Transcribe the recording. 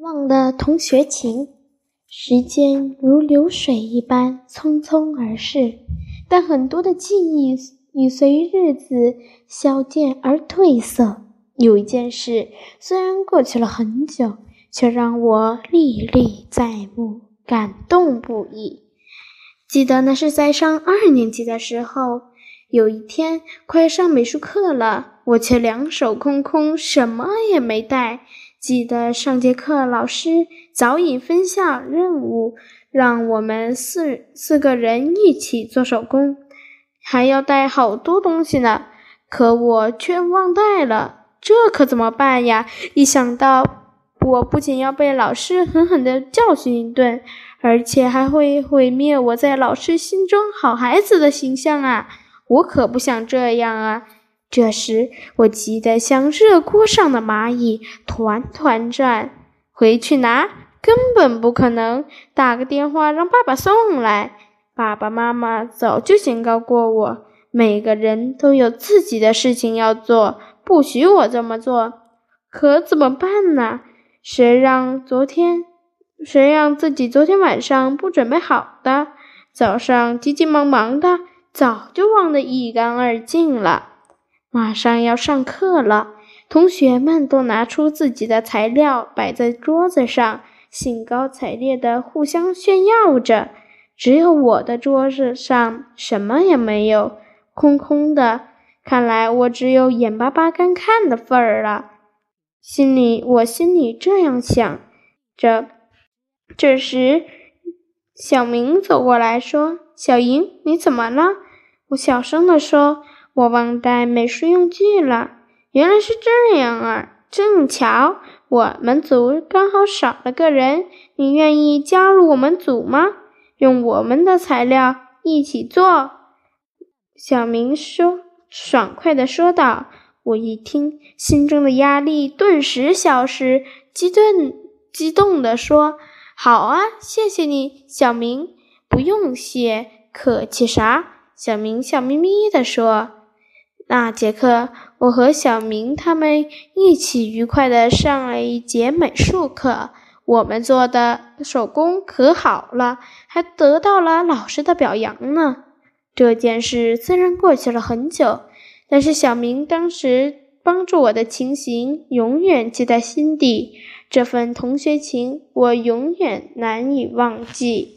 忘了同学情，时间如流水一般匆匆而逝，但很多的记忆已随日子消减而褪色。有一件事，虽然过去了很久，却让我历历在目，感动不已。记得那是在上二年级的时候，有一天快上美术课了，我却两手空空，什么也没带。记得上节课，老师早已分下任务，让我们四四个人一起做手工，还要带好多东西呢。可我却忘带了，这可怎么办呀？一想到我不仅要被老师狠狠地教训一顿，而且还会毁灭我在老师心中好孩子的形象啊！我可不想这样啊！这时，我急得像热锅上的蚂蚁，团团转。回去拿根本不可能，打个电话让爸爸送来。爸爸妈妈早就警告过我，每个人都有自己的事情要做，不许我这么做。可怎么办呢？谁让昨天，谁让自己昨天晚上不准备好的，早上急急忙忙的，早就忘得一干二净了。马上要上课了，同学们都拿出自己的材料摆在桌子上，兴高采烈地互相炫耀着。只有我的桌子上什么也没有，空空的。看来我只有眼巴巴干看的份儿了。心里，我心里这样想着。这时，小明走过来说：“小莹，你怎么了？”我小声地说。我忘带美术用具了，原来是这样啊！正巧我们组刚好少了个人，你愿意加入我们组吗？用我们的材料一起做。小明说，爽快地说道。我一听，心中的压力顿时消失，激动激动地说：“好啊，谢谢你，小明。”不用谢，客气啥？小明笑眯眯地说。那节课，我和小明他们一起愉快地上了一节美术课。我们做的手工可好了，还得到了老师的表扬呢。这件事虽然过去了很久，但是小明当时帮助我的情形永远记在心底。这份同学情，我永远难以忘记。